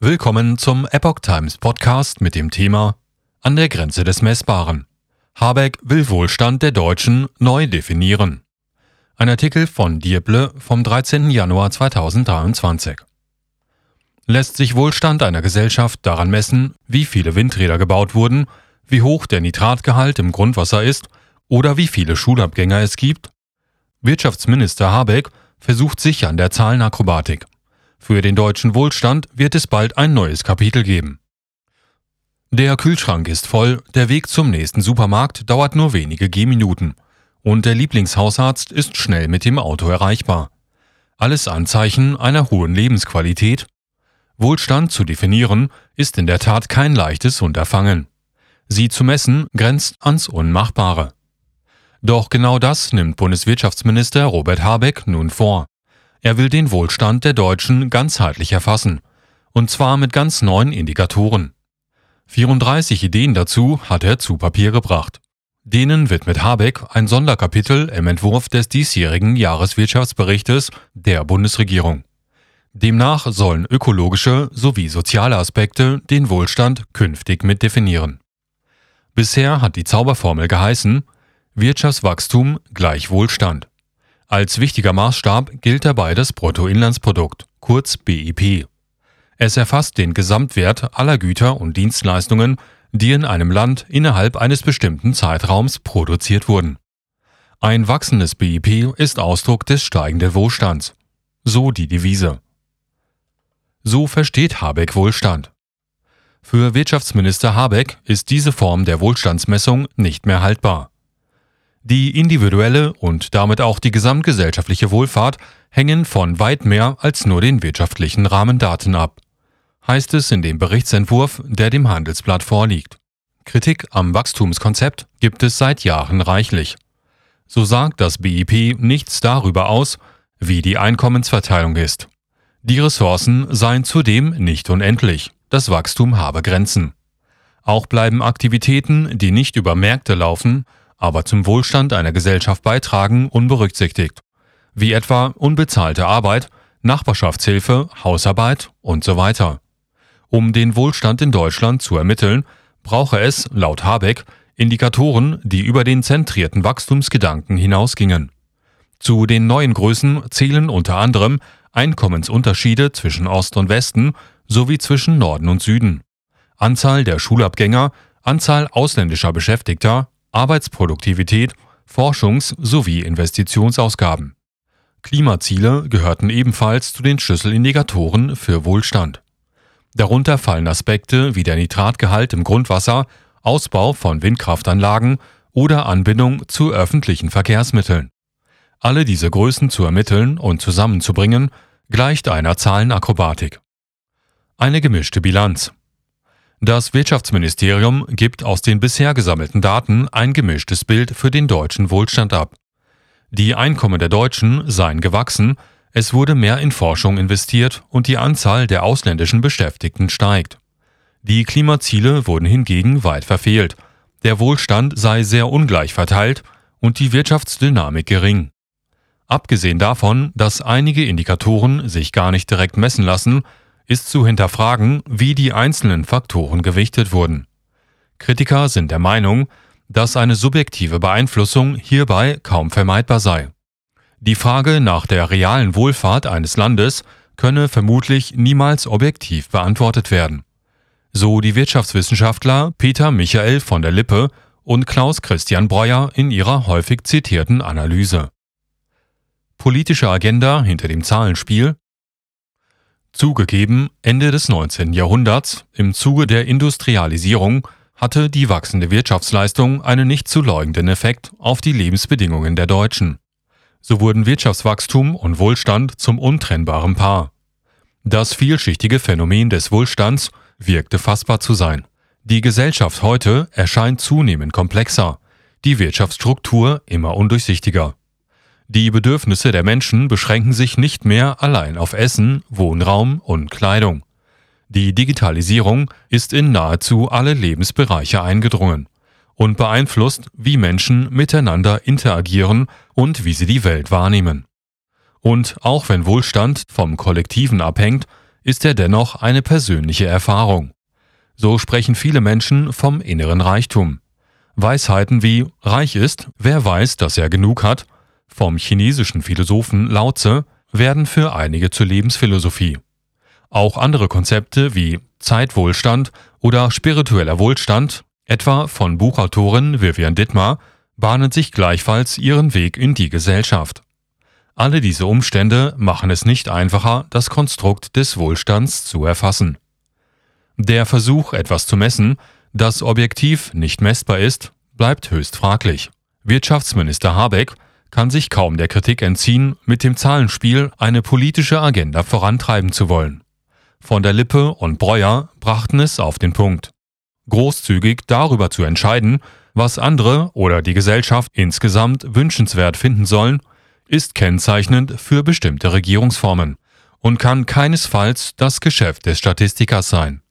Willkommen zum Epoch Times Podcast mit dem Thema An der Grenze des Messbaren. Habeck will Wohlstand der Deutschen neu definieren. Ein Artikel von Dieble vom 13. Januar 2023. Lässt sich Wohlstand einer Gesellschaft daran messen, wie viele Windräder gebaut wurden, wie hoch der Nitratgehalt im Grundwasser ist oder wie viele Schulabgänger es gibt? Wirtschaftsminister Habeck versucht sich an der Zahlenakrobatik. Für den deutschen Wohlstand wird es bald ein neues Kapitel geben. Der Kühlschrank ist voll, der Weg zum nächsten Supermarkt dauert nur wenige Gehminuten und der Lieblingshausarzt ist schnell mit dem Auto erreichbar. Alles Anzeichen einer hohen Lebensqualität. Wohlstand zu definieren ist in der Tat kein leichtes Unterfangen. Sie zu messen grenzt ans Unmachbare. Doch genau das nimmt Bundeswirtschaftsminister Robert Habeck nun vor. Er will den Wohlstand der Deutschen ganzheitlich erfassen, und zwar mit ganz neuen Indikatoren. 34 Ideen dazu hat er zu Papier gebracht. Denen widmet Habeck ein Sonderkapitel im Entwurf des diesjährigen Jahreswirtschaftsberichtes der Bundesregierung. Demnach sollen ökologische sowie soziale Aspekte den Wohlstand künftig mit definieren. Bisher hat die Zauberformel geheißen Wirtschaftswachstum gleich Wohlstand. Als wichtiger Maßstab gilt dabei das Bruttoinlandsprodukt, kurz BIP. Es erfasst den Gesamtwert aller Güter und Dienstleistungen, die in einem Land innerhalb eines bestimmten Zeitraums produziert wurden. Ein wachsendes BIP ist Ausdruck des steigenden Wohlstands. So die Devise. So versteht Habeck Wohlstand. Für Wirtschaftsminister Habeck ist diese Form der Wohlstandsmessung nicht mehr haltbar. Die individuelle und damit auch die gesamtgesellschaftliche Wohlfahrt hängen von weit mehr als nur den wirtschaftlichen Rahmendaten ab, heißt es in dem Berichtsentwurf, der dem Handelsblatt vorliegt. Kritik am Wachstumskonzept gibt es seit Jahren reichlich. So sagt das BIP nichts darüber aus, wie die Einkommensverteilung ist. Die Ressourcen seien zudem nicht unendlich, das Wachstum habe Grenzen. Auch bleiben Aktivitäten, die nicht über Märkte laufen, aber zum Wohlstand einer Gesellschaft beitragen, unberücksichtigt, wie etwa unbezahlte Arbeit, Nachbarschaftshilfe, Hausarbeit und so weiter. Um den Wohlstand in Deutschland zu ermitteln, brauche es, laut Habeck, Indikatoren, die über den zentrierten Wachstumsgedanken hinausgingen. Zu den neuen Größen zählen unter anderem Einkommensunterschiede zwischen Ost und Westen sowie zwischen Norden und Süden, Anzahl der Schulabgänger, Anzahl ausländischer Beschäftigter, Arbeitsproduktivität, Forschungs- sowie Investitionsausgaben. Klimaziele gehörten ebenfalls zu den Schlüsselindikatoren für Wohlstand. Darunter fallen Aspekte wie der Nitratgehalt im Grundwasser, Ausbau von Windkraftanlagen oder Anbindung zu öffentlichen Verkehrsmitteln. Alle diese Größen zu ermitteln und zusammenzubringen, gleicht einer Zahlenakrobatik. Eine gemischte Bilanz. Das Wirtschaftsministerium gibt aus den bisher gesammelten Daten ein gemischtes Bild für den deutschen Wohlstand ab. Die Einkommen der Deutschen seien gewachsen, es wurde mehr in Forschung investiert und die Anzahl der ausländischen Beschäftigten steigt. Die Klimaziele wurden hingegen weit verfehlt, der Wohlstand sei sehr ungleich verteilt und die Wirtschaftsdynamik gering. Abgesehen davon, dass einige Indikatoren sich gar nicht direkt messen lassen, ist zu hinterfragen, wie die einzelnen Faktoren gewichtet wurden. Kritiker sind der Meinung, dass eine subjektive Beeinflussung hierbei kaum vermeidbar sei. Die Frage nach der realen Wohlfahrt eines Landes könne vermutlich niemals objektiv beantwortet werden. So die Wirtschaftswissenschaftler Peter Michael von der Lippe und Klaus Christian Breuer in ihrer häufig zitierten Analyse. Politische Agenda hinter dem Zahlenspiel Zugegeben, Ende des 19. Jahrhunderts, im Zuge der Industrialisierung, hatte die wachsende Wirtschaftsleistung einen nicht zu leugnenden Effekt auf die Lebensbedingungen der Deutschen. So wurden Wirtschaftswachstum und Wohlstand zum untrennbaren Paar. Das vielschichtige Phänomen des Wohlstands wirkte fassbar zu sein. Die Gesellschaft heute erscheint zunehmend komplexer, die Wirtschaftsstruktur immer undurchsichtiger. Die Bedürfnisse der Menschen beschränken sich nicht mehr allein auf Essen, Wohnraum und Kleidung. Die Digitalisierung ist in nahezu alle Lebensbereiche eingedrungen und beeinflusst, wie Menschen miteinander interagieren und wie sie die Welt wahrnehmen. Und auch wenn Wohlstand vom Kollektiven abhängt, ist er dennoch eine persönliche Erfahrung. So sprechen viele Menschen vom inneren Reichtum. Weisheiten wie reich ist, wer weiß, dass er genug hat, vom chinesischen Philosophen Lao Tse werden für einige zur Lebensphilosophie. Auch andere Konzepte wie Zeitwohlstand oder spiritueller Wohlstand, etwa von Buchautorin Vivian Dittmar, bahnen sich gleichfalls ihren Weg in die Gesellschaft. Alle diese Umstände machen es nicht einfacher, das Konstrukt des Wohlstands zu erfassen. Der Versuch, etwas zu messen, das objektiv nicht messbar ist, bleibt höchst fraglich. Wirtschaftsminister Habeck kann sich kaum der Kritik entziehen, mit dem Zahlenspiel eine politische Agenda vorantreiben zu wollen. Von der Lippe und Breuer brachten es auf den Punkt. Großzügig darüber zu entscheiden, was andere oder die Gesellschaft insgesamt wünschenswert finden sollen, ist kennzeichnend für bestimmte Regierungsformen und kann keinesfalls das Geschäft des Statistikers sein.